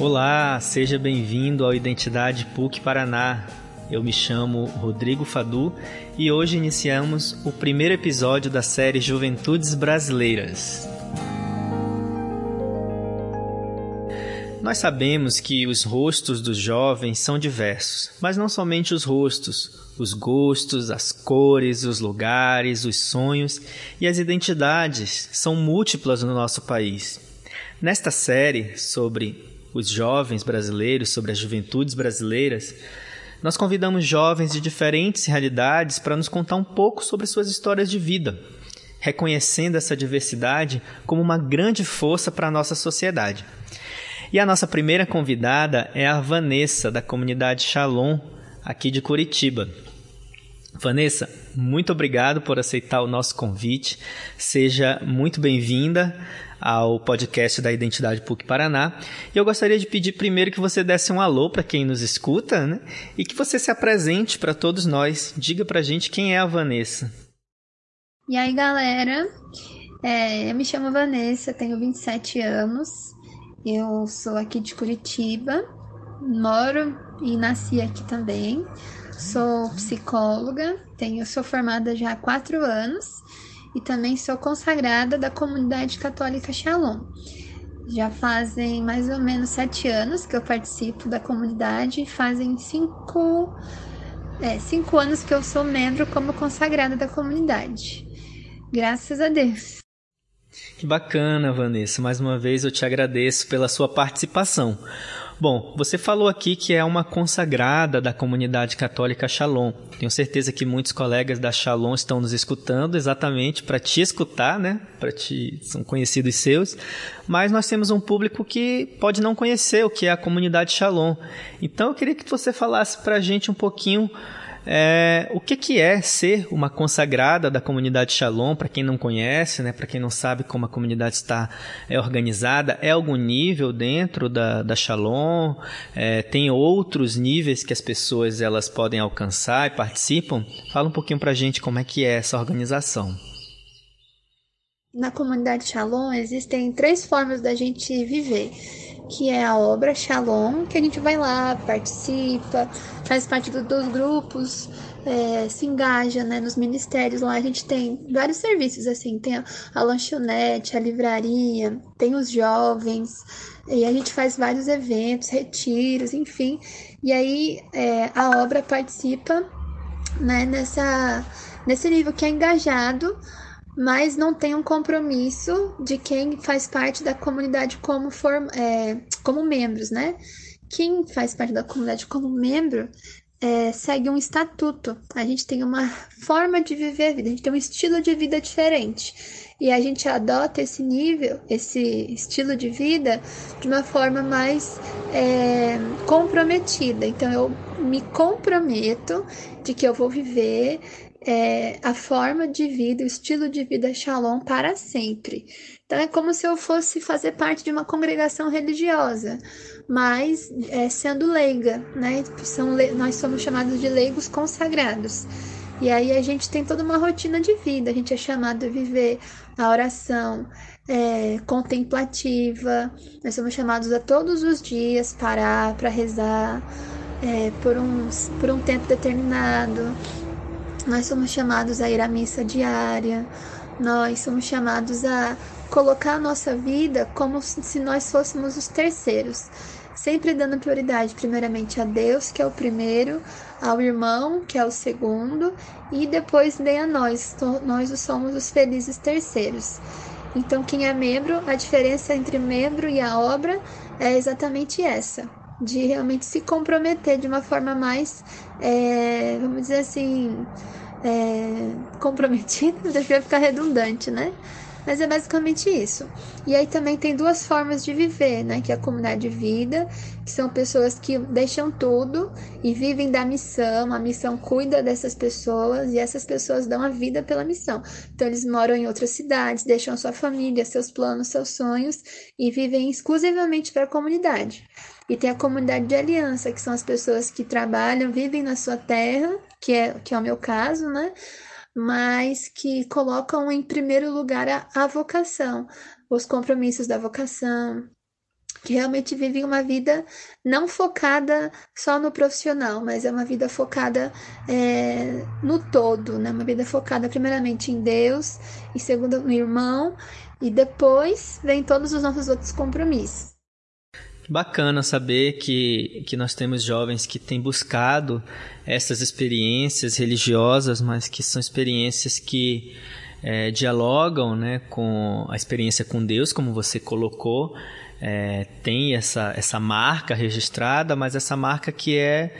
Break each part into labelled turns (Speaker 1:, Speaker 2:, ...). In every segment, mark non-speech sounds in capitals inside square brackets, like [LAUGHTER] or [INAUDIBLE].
Speaker 1: Olá, seja bem-vindo ao Identidade PUC Paraná. Eu me chamo Rodrigo Fadu e hoje iniciamos o primeiro episódio da série Juventudes Brasileiras. Nós sabemos que os rostos dos jovens são diversos, mas não somente os rostos, os gostos, as cores, os lugares, os sonhos e as identidades são múltiplas no nosso país. Nesta série sobre os jovens brasileiros, sobre as juventudes brasileiras, nós convidamos jovens de diferentes realidades para nos contar um pouco sobre suas histórias de vida, reconhecendo essa diversidade como uma grande força para a nossa sociedade. E a nossa primeira convidada é a Vanessa, da comunidade Shalom, aqui de Curitiba. Vanessa, muito obrigado por aceitar o nosso convite. Seja muito bem-vinda ao podcast da Identidade PUC Paraná. E eu gostaria de pedir primeiro que você desse um alô para quem nos escuta, né? E que você se apresente para todos nós. Diga para a gente quem é a Vanessa.
Speaker 2: E aí, galera? É, eu me chamo Vanessa, tenho 27 anos. Eu sou aqui de Curitiba, moro e nasci aqui também. Sou psicóloga, tenho, sou formada já há quatro anos e também sou consagrada da comunidade católica Shalom. Já fazem mais ou menos sete anos que eu participo da comunidade, fazem cinco, é, cinco anos que eu sou membro como consagrada da comunidade. Graças a Deus.
Speaker 1: Que bacana, Vanessa. Mais uma vez eu te agradeço pela sua participação. Bom, você falou aqui que é uma consagrada da comunidade católica Shalom. Tenho certeza que muitos colegas da Shalom estão nos escutando exatamente para te escutar, né? Para te são conhecidos seus, mas nós temos um público que pode não conhecer o que é a comunidade Shalom. Então eu queria que você falasse para a gente um pouquinho é, o que, que é ser uma consagrada da comunidade Shalom, para quem não conhece, né, para quem não sabe como a comunidade está é, organizada, é algum nível dentro da, da Shalom? É, tem outros níveis que as pessoas elas podem alcançar e participam? Fala um pouquinho para a gente como é que é essa organização.
Speaker 2: Na comunidade Shalom existem três formas da gente viver que é a obra Shalom, que a gente vai lá, participa, faz parte do, dos grupos, é, se engaja né, nos ministérios. Lá a gente tem vários serviços, assim, tem a, a lanchonete, a livraria, tem os jovens, e a gente faz vários eventos, retiros, enfim. E aí é, a obra participa né, nessa, nesse nível que é engajado mas não tem um compromisso de quem faz parte da comunidade como, form, é, como membros, né? Quem faz parte da comunidade como membro é, segue um estatuto. A gente tem uma forma de viver a vida, a gente tem um estilo de vida diferente. E a gente adota esse nível, esse estilo de vida, de uma forma mais é, comprometida. Então, eu me comprometo de que eu vou viver é, a forma de vida, o estilo de vida Shalom para sempre. Então é como se eu fosse fazer parte de uma congregação religiosa, mas é, sendo leiga, né? São, nós somos chamados de leigos consagrados. E aí a gente tem toda uma rotina de vida, a gente é chamado a viver a oração é, contemplativa, nós somos chamados a todos os dias parar para rezar é, por, uns, por um tempo determinado nós somos chamados a ir à missa diária, nós somos chamados a colocar a nossa vida como se nós fôssemos os terceiros, sempre dando prioridade primeiramente a Deus, que é o primeiro, ao irmão, que é o segundo, e depois nem a nós, nós somos os felizes terceiros. Então, quem é membro, a diferença entre membro e a obra é exatamente essa, de realmente se comprometer de uma forma mais, é, vamos dizer assim, é, comprometidas, [LAUGHS] vai ficar redundante, né? Mas é basicamente isso. E aí também tem duas formas de viver, né? Que é a comunidade de vida, que são pessoas que deixam tudo e vivem da missão. A missão cuida dessas pessoas e essas pessoas dão a vida pela missão. Então eles moram em outras cidades, deixam sua família, seus planos, seus sonhos e vivem exclusivamente para a comunidade. E tem a comunidade de aliança, que são as pessoas que trabalham, vivem na sua terra, que é, que é o meu caso, né? Mas que colocam em primeiro lugar a, a vocação, os compromissos da vocação, que realmente vivem uma vida não focada só no profissional, mas é uma vida focada é, no todo, né? Uma vida focada primeiramente em Deus e segundo no irmão e depois vem todos os nossos outros compromissos.
Speaker 1: Bacana saber que, que nós temos jovens que têm buscado essas experiências religiosas, mas que são experiências que é, dialogam né, com a experiência com Deus, como você colocou, é, tem essa, essa marca registrada, mas essa marca que é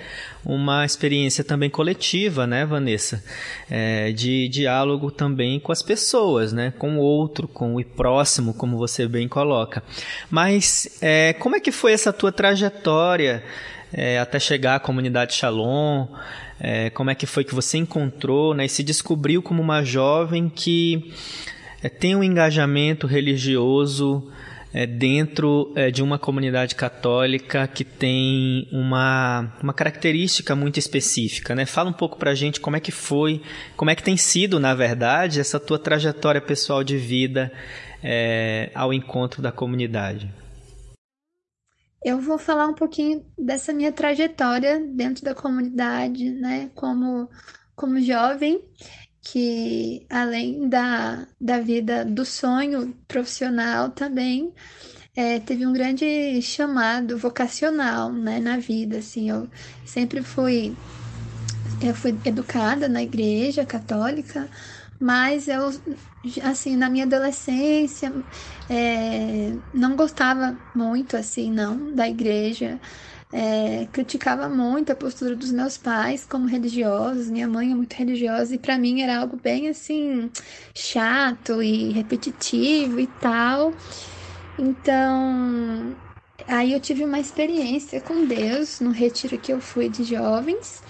Speaker 1: uma experiência também coletiva, né, Vanessa? É, de diálogo também com as pessoas, né? Com o outro, com o próximo, como você bem coloca. Mas é, como é que foi essa tua trajetória é, até chegar à comunidade Shalom? É, como é que foi que você encontrou né, e se descobriu como uma jovem que é, tem um engajamento religioso é, dentro é, de uma comunidade católica que tem uma, uma característica muito específica, né? Fala um pouco pra gente como é que foi, como é que tem sido, na verdade, essa tua trajetória pessoal de vida é, ao encontro da comunidade.
Speaker 2: Eu vou falar um pouquinho dessa minha trajetória dentro da comunidade, né? Como, como jovem que além da, da vida do sonho profissional também é, teve um grande chamado vocacional né, na vida assim. Eu sempre fui eu fui educada na igreja católica mas eu assim na minha adolescência é, não gostava muito assim não da igreja é, criticava muito a postura dos meus pais como religiosos. Minha mãe é muito religiosa e para mim era algo bem assim chato e repetitivo e tal. Então, aí eu tive uma experiência com Deus no retiro que eu fui de jovens.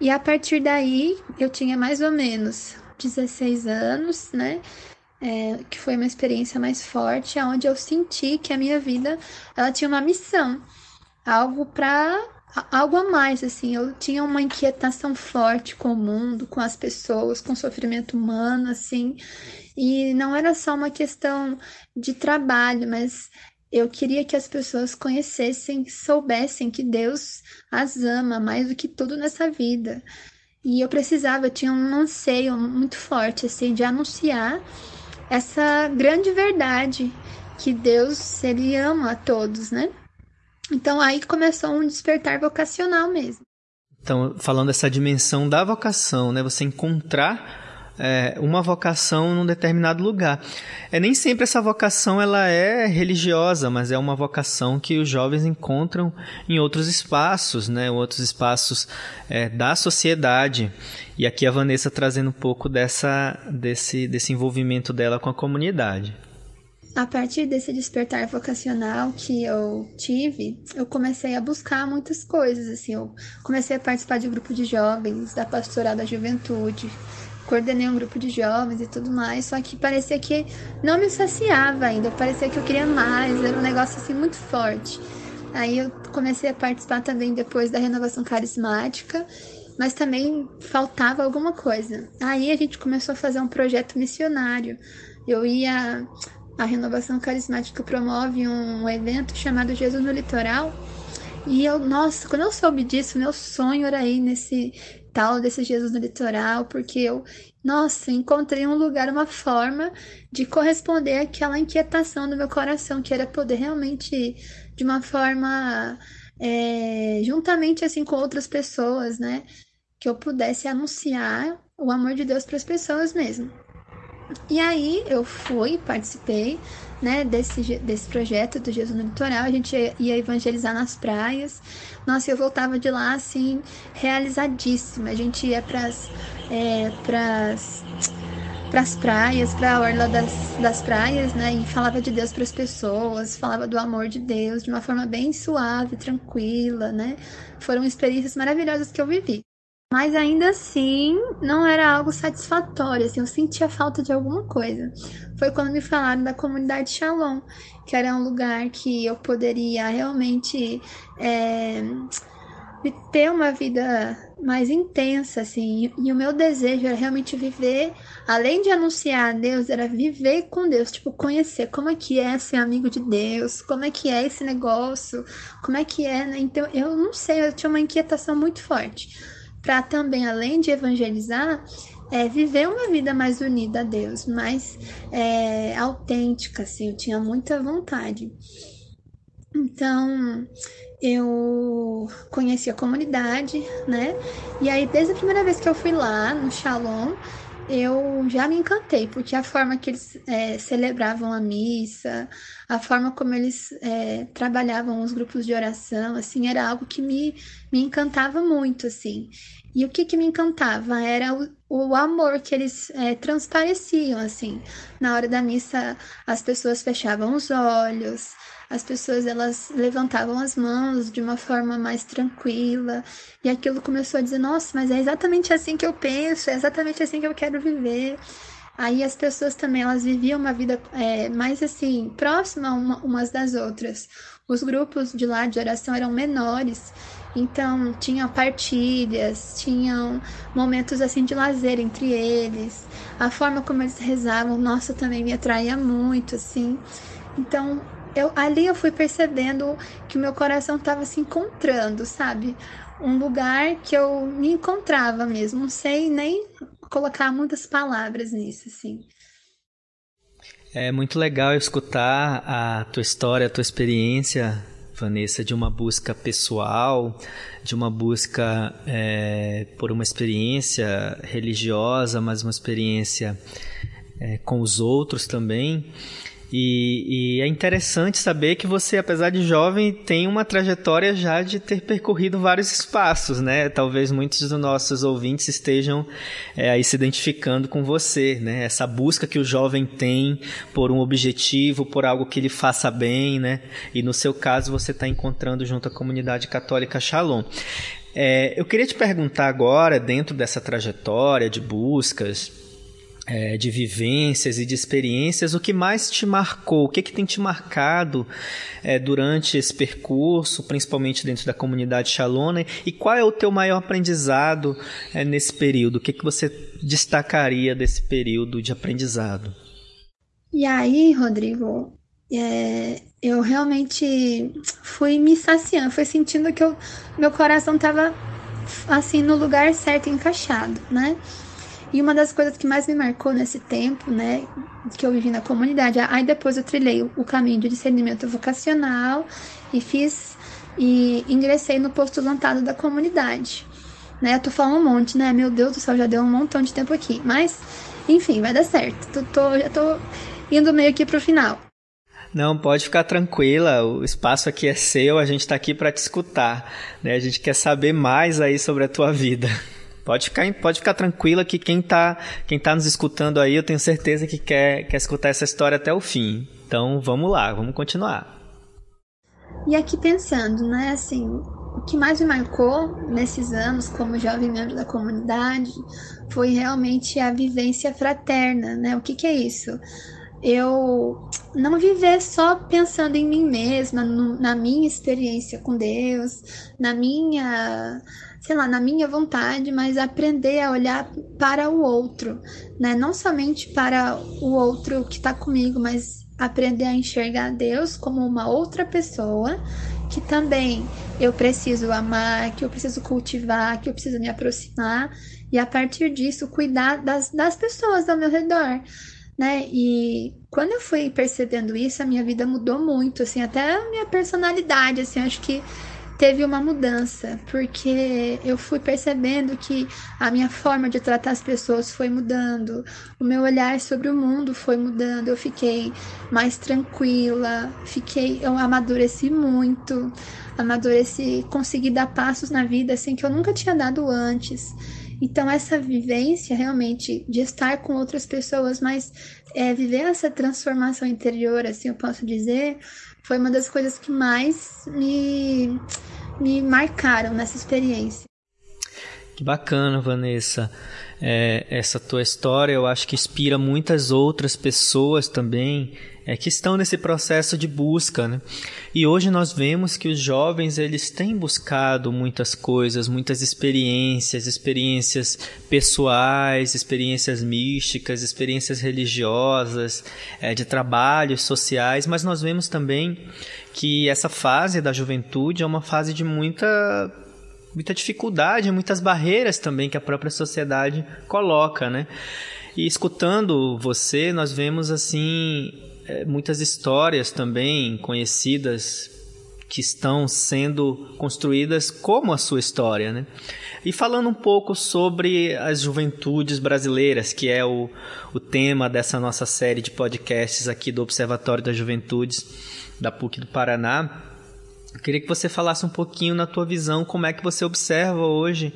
Speaker 2: E a partir daí, eu tinha mais ou menos 16 anos, né? É, que foi uma experiência mais forte, onde eu senti que a minha vida ela tinha uma missão algo para algo a mais, assim. Eu tinha uma inquietação forte com o mundo, com as pessoas, com o sofrimento humano, assim. E não era só uma questão de trabalho, mas eu queria que as pessoas conhecessem, soubessem que Deus as ama mais do que tudo nessa vida. E eu precisava, eu tinha um anseio muito forte, assim, de anunciar essa grande verdade que Deus, ele ama a todos, né? Então aí começou um despertar vocacional mesmo.
Speaker 1: Então, falando dessa dimensão da vocação, né? Você encontrar é, uma vocação num determinado lugar. É nem sempre essa vocação ela é religiosa, mas é uma vocação que os jovens encontram em outros espaços, né? Outros espaços é, da sociedade. E aqui a Vanessa trazendo um pouco dessa, desse, desse envolvimento dela com a comunidade.
Speaker 2: A partir desse despertar vocacional que eu tive, eu comecei a buscar muitas coisas, assim, eu comecei a participar de um grupo de jovens, da pastoral da juventude, coordenei um grupo de jovens e tudo mais, só que parecia que não me saciava ainda, parecia que eu queria mais, era um negócio assim muito forte. Aí eu comecei a participar também depois da renovação carismática, mas também faltava alguma coisa. Aí a gente começou a fazer um projeto missionário. Eu ia a Renovação Carismática promove um evento chamado Jesus no Litoral. E eu, nossa, quando eu soube disso, meu sonho era ir nesse tal desse Jesus no litoral, porque eu, nossa, encontrei um lugar, uma forma de corresponder àquela inquietação do meu coração, que era poder realmente, de uma forma, é, juntamente assim com outras pessoas, né, que eu pudesse anunciar o amor de Deus para as pessoas mesmo. E aí eu fui, participei, né, desse, desse projeto do Jesus no Litoral. A gente ia evangelizar nas praias. Nossa, eu voltava de lá assim, realizadíssima. A gente ia pras, é, pras, pras praias, pra orla das, das praias, né, e falava de Deus para as pessoas, falava do amor de Deus de uma forma bem suave, tranquila, né. Foram experiências maravilhosas que eu vivi. Mas ainda assim, não era algo satisfatório, assim, eu sentia falta de alguma coisa. Foi quando me falaram da comunidade Shalom, que era um lugar que eu poderia realmente é, ter uma vida mais intensa, assim. E o meu desejo era realmente viver, além de anunciar a Deus, era viver com Deus, tipo, conhecer como é que é ser amigo de Deus, como é que é esse negócio, como é que é, né? Então, eu não sei, eu tinha uma inquietação muito forte. Para também, além de evangelizar, é, viver uma vida mais unida a Deus, mais é, autêntica, assim, eu tinha muita vontade. Então, eu conheci a comunidade, né? E aí, desde a primeira vez que eu fui lá no Shalom, eu já me encantei, porque a forma que eles é, celebravam a missa, a forma como eles é, trabalhavam os grupos de oração, assim, era algo que me, me encantava muito, assim. E o que, que me encantava era o, o amor que eles é, transpareciam, assim. Na hora da missa, as pessoas fechavam os olhos, as pessoas elas levantavam as mãos de uma forma mais tranquila e aquilo começou a dizer nossa mas é exatamente assim que eu penso é exatamente assim que eu quero viver. Aí as pessoas também elas viviam uma vida é, mais assim próxima uma, umas das outras. Os grupos de lá de oração eram menores então tinham partilhas tinham momentos assim de lazer entre eles. A forma como eles rezavam nossa também me atraía muito assim. Então eu, ali eu fui percebendo que o meu coração estava se encontrando, sabe? Um lugar que eu me encontrava mesmo. Não sei nem colocar muitas palavras nisso, assim.
Speaker 1: É muito legal escutar a tua história, a tua experiência, Vanessa, de uma busca pessoal, de uma busca é, por uma experiência religiosa, mas uma experiência é, com os outros também. E, e, é interessante saber que você, apesar de jovem, tem uma trajetória já de ter percorrido vários espaços, né? Talvez muitos dos nossos ouvintes estejam é, aí se identificando com você, né? Essa busca que o jovem tem por um objetivo, por algo que lhe faça bem, né? E no seu caso, você está encontrando junto à comunidade católica Shalom. É, eu queria te perguntar agora, dentro dessa trajetória de buscas, é, de vivências e de experiências, o que mais te marcou? O que, que tem te marcado é, durante esse percurso, principalmente dentro da comunidade Shalom? E qual é o teu maior aprendizado é, nesse período? O que, que você destacaria desse período de aprendizado?
Speaker 2: E aí, Rodrigo, é, eu realmente fui me saciando, fui sentindo que eu, meu coração estava assim no lugar certo, encaixado, né? E uma das coisas que mais me marcou nesse tempo, né, que eu vivi na comunidade, aí depois eu trilhei o caminho de discernimento vocacional e fiz e ingressei no postulantado da comunidade. Né, eu tô falando um monte, né? Meu Deus do céu, já deu um montão de tempo aqui. Mas, enfim, vai dar certo. Tô, tô, já tô indo meio aqui pro final.
Speaker 1: Não, pode ficar tranquila, o espaço aqui é seu, a gente está aqui para te escutar, né? A gente quer saber mais aí sobre a tua vida. Pode ficar, pode ficar tranquila que quem está quem tá nos escutando aí, eu tenho certeza que quer, quer escutar essa história até o fim. Então vamos lá, vamos continuar.
Speaker 2: E aqui pensando, né, assim, o que mais me marcou nesses anos como jovem membro da comunidade foi realmente a vivência fraterna, né? O que, que é isso? Eu não viver só pensando em mim mesma, no, na minha experiência com Deus, na minha sei lá, na minha vontade, mas aprender a olhar para o outro, né? Não somente para o outro que está comigo, mas aprender a enxergar Deus como uma outra pessoa que também eu preciso amar, que eu preciso cultivar, que eu preciso me aproximar e a partir disso cuidar das, das pessoas ao meu redor. Né? E quando eu fui percebendo isso, a minha vida mudou muito, assim, até a minha personalidade, assim, acho que teve uma mudança, porque eu fui percebendo que a minha forma de tratar as pessoas foi mudando, o meu olhar sobre o mundo foi mudando, eu fiquei mais tranquila, fiquei, eu amadureci muito, amadureci, consegui dar passos na vida assim que eu nunca tinha dado antes. Então, essa vivência realmente de estar com outras pessoas, mas é, viver essa transformação interior, assim eu posso dizer, foi uma das coisas que mais me, me marcaram nessa experiência.
Speaker 1: Que bacana, Vanessa. É, essa tua história eu acho que inspira muitas outras pessoas também é, que estão nesse processo de busca, né? E hoje nós vemos que os jovens eles têm buscado muitas coisas, muitas experiências, experiências pessoais, experiências místicas, experiências religiosas, é, de trabalhos sociais, mas nós vemos também que essa fase da juventude é uma fase de muita muita dificuldade, muitas barreiras também que a própria sociedade coloca, né? E escutando você, nós vemos assim é, muitas histórias também conhecidas que estão sendo construídas como a sua história, né? E falando um pouco sobre as juventudes brasileiras, que é o, o tema dessa nossa série de podcasts aqui do Observatório das Juventudes da PUC do Paraná, eu queria que você falasse um pouquinho na tua visão como é que você observa hoje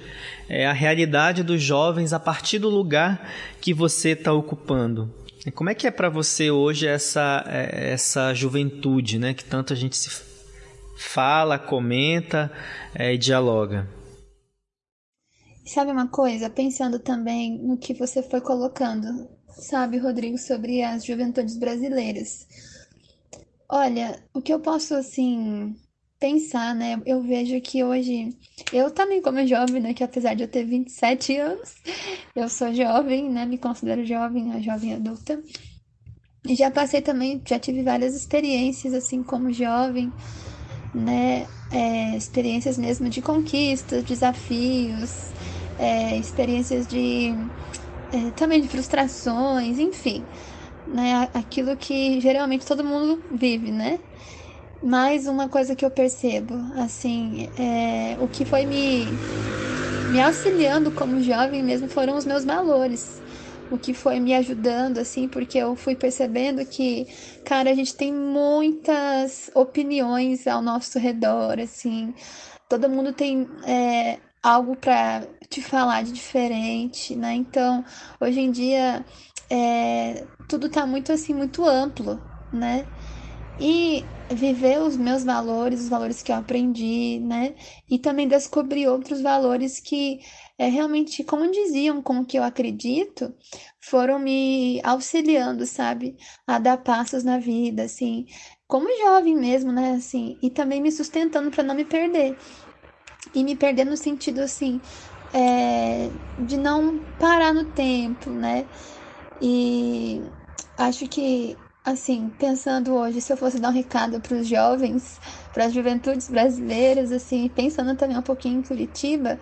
Speaker 1: é, a realidade dos jovens a partir do lugar que você está ocupando. Como é que é para você hoje essa, é, essa juventude, né? Que tanto a gente se fala, comenta é, e dialoga.
Speaker 2: Sabe uma coisa? Pensando também no que você foi colocando, sabe, Rodrigo, sobre as juventudes brasileiras. Olha, o que eu posso, assim, pensar, né? Eu vejo que hoje, eu também como jovem, né? Que apesar de eu ter 27 anos, [LAUGHS] eu sou jovem, né? Me considero jovem, a jovem adulta. E já passei também, já tive várias experiências, assim, como jovem, né? É, experiências mesmo de conquistas, desafios, é, experiências de... É, também de frustrações, enfim. Né? Aquilo que geralmente todo mundo vive, né? Mais uma coisa que eu percebo, assim, é, o que foi me, me auxiliando como jovem mesmo foram os meus valores. O que foi me ajudando, assim, porque eu fui percebendo que, cara, a gente tem muitas opiniões ao nosso redor, assim. Todo mundo tem é, algo para te falar de diferente, né? Então, hoje em dia, é, tudo tá muito, assim, muito amplo, né? E viver os meus valores, os valores que eu aprendi, né? E também descobrir outros valores que é, realmente condiziam com o que eu acredito, foram me auxiliando, sabe? A dar passos na vida, assim, como jovem mesmo, né? Assim, e também me sustentando para não me perder. E me perder no sentido, assim, é, de não parar no tempo, né? E acho que assim, pensando hoje, se eu fosse dar um recado para os jovens, para as juventudes brasileiras, assim, pensando também um pouquinho em Curitiba,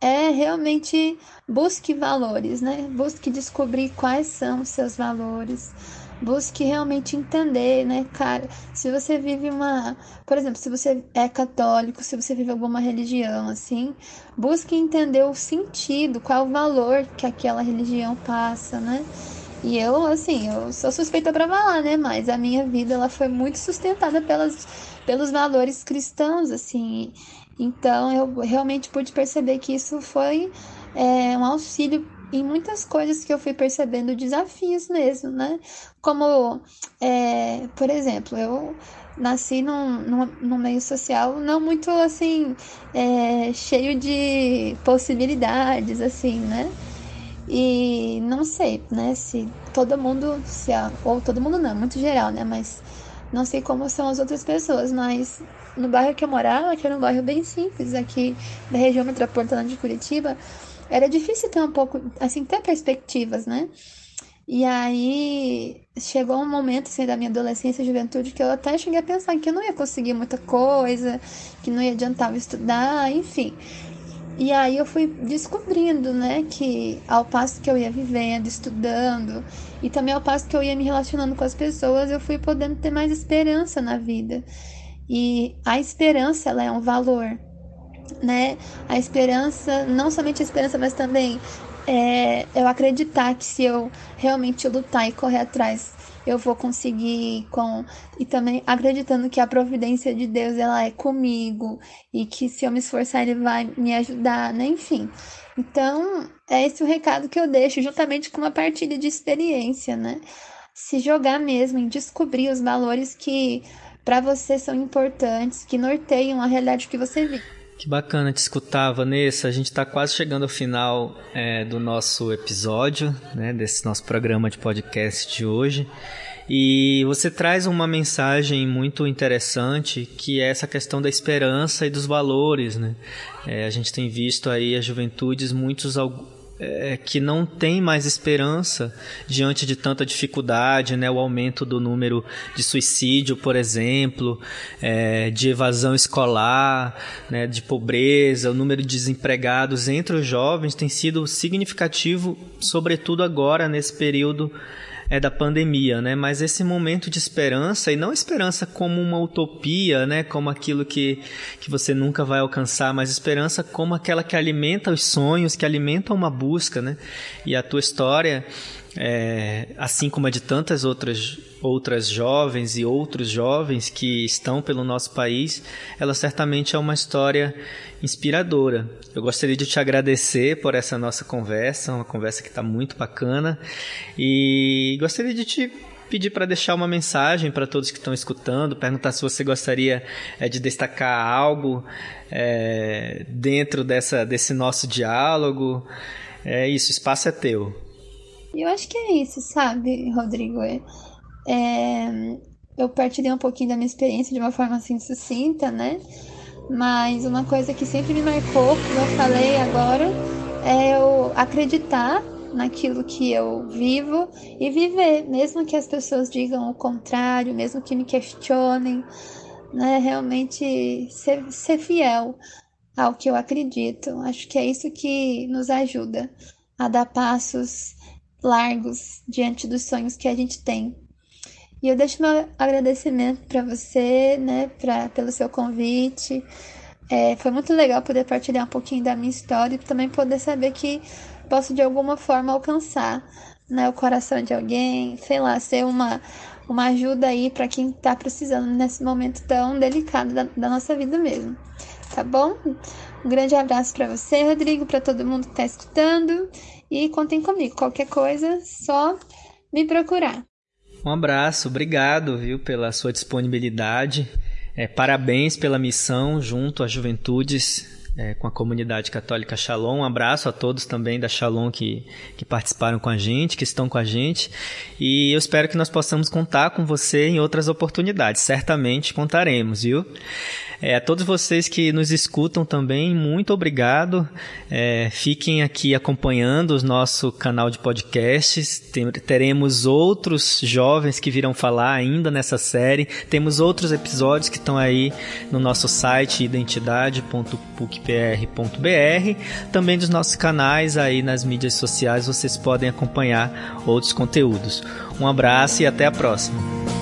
Speaker 2: é realmente busque valores, né? Busque descobrir quais são os seus valores. Busque realmente entender, né, cara? Se você vive uma, por exemplo, se você é católico, se você vive alguma religião assim, busque entender o sentido, qual o valor que aquela religião passa, né? E eu, assim, eu sou suspeita para falar, né? Mas a minha vida ela foi muito sustentada pelas, pelos valores cristãos, assim. Então eu realmente pude perceber que isso foi é, um auxílio em muitas coisas que eu fui percebendo desafios mesmo, né? Como, é, por exemplo, eu nasci num, num, num, meio social não muito assim é, cheio de possibilidades, assim, né? E não sei, né, se todo mundo, se a, ou todo mundo não, muito geral, né, mas não sei como são as outras pessoas, mas no bairro que eu morava, que era um bairro bem simples aqui da região metropolitana de Curitiba, era difícil ter um pouco, assim, ter perspectivas, né? E aí chegou um momento assim, da minha adolescência e juventude que eu até cheguei a pensar que eu não ia conseguir muita coisa, que não ia adiantar estudar, enfim. E aí eu fui descobrindo, né, que ao passo que eu ia vivendo, estudando, e também ao passo que eu ia me relacionando com as pessoas, eu fui podendo ter mais esperança na vida. E a esperança, ela é um valor, né? A esperança, não somente a esperança, mas também é, eu acreditar que se eu realmente lutar e correr atrás eu vou conseguir com e também acreditando que a providência de Deus ela é comigo e que se eu me esforçar ele vai me ajudar, né? Enfim. Então, é esse o recado que eu deixo juntamente com uma partilha de experiência, né? Se jogar mesmo em descobrir os valores que para você são importantes, que norteiam a realidade que você vive.
Speaker 1: Que bacana te escutar, Vanessa. A gente está quase chegando ao final é, do nosso episódio, né, desse nosso programa de podcast de hoje. E você traz uma mensagem muito interessante que é essa questão da esperança e dos valores, né? É, a gente tem visto aí as juventudes muitos é, que não tem mais esperança diante de tanta dificuldade, né? O aumento do número de suicídio, por exemplo, é, de evasão escolar, né? De pobreza, o número de desempregados entre os jovens tem sido significativo, sobretudo agora nesse período é da pandemia, né? Mas esse momento de esperança, e não esperança como uma utopia, né? Como aquilo que, que você nunca vai alcançar, mas esperança como aquela que alimenta os sonhos, que alimenta uma busca, né? E a tua história é, assim como a de tantas outras, outras jovens e outros jovens que estão pelo nosso país, ela certamente é uma história inspiradora. Eu gostaria de te agradecer por essa nossa conversa, uma conversa que está muito bacana, e gostaria de te pedir para deixar uma mensagem para todos que estão escutando, perguntar se você gostaria é, de destacar algo é, dentro dessa, desse nosso diálogo. É isso, espaço é teu.
Speaker 2: Eu acho que é isso, sabe, Rodrigo? É, eu partilhei um pouquinho da minha experiência de uma forma assim sucinta, né? Mas uma coisa que sempre me marcou, como eu falei agora, é eu acreditar naquilo que eu vivo e viver, mesmo que as pessoas digam o contrário, mesmo que me questionem, né? Realmente ser, ser fiel ao que eu acredito. Acho que é isso que nos ajuda a dar passos largos diante dos sonhos que a gente tem. E eu deixo meu agradecimento para você, né, pra, pelo seu convite. É, foi muito legal poder partilhar um pouquinho da minha história e também poder saber que posso de alguma forma alcançar né, o coração de alguém, sei lá, ser uma, uma ajuda aí para quem está precisando nesse momento tão delicado da, da nossa vida mesmo. Tá bom? Um grande abraço para você, Rodrigo, para todo mundo que está escutando e contem comigo. Qualquer coisa, só me procurar.
Speaker 1: Um abraço, obrigado, viu, pela sua disponibilidade. É, parabéns pela missão junto às juventudes é, com a comunidade católica Shalom. Um abraço a todos também da Shalom que, que participaram com a gente, que estão com a gente. E eu espero que nós possamos contar com você em outras oportunidades. Certamente contaremos, viu? É, a todos vocês que nos escutam também, muito obrigado. É, fiquem aqui acompanhando o nosso canal de podcasts. Teremos outros jovens que virão falar ainda nessa série. Temos outros episódios que estão aí no nosso site identidade.pucpr.br. Também dos nossos canais aí nas mídias sociais vocês podem acompanhar outros conteúdos. Um abraço e até a próxima.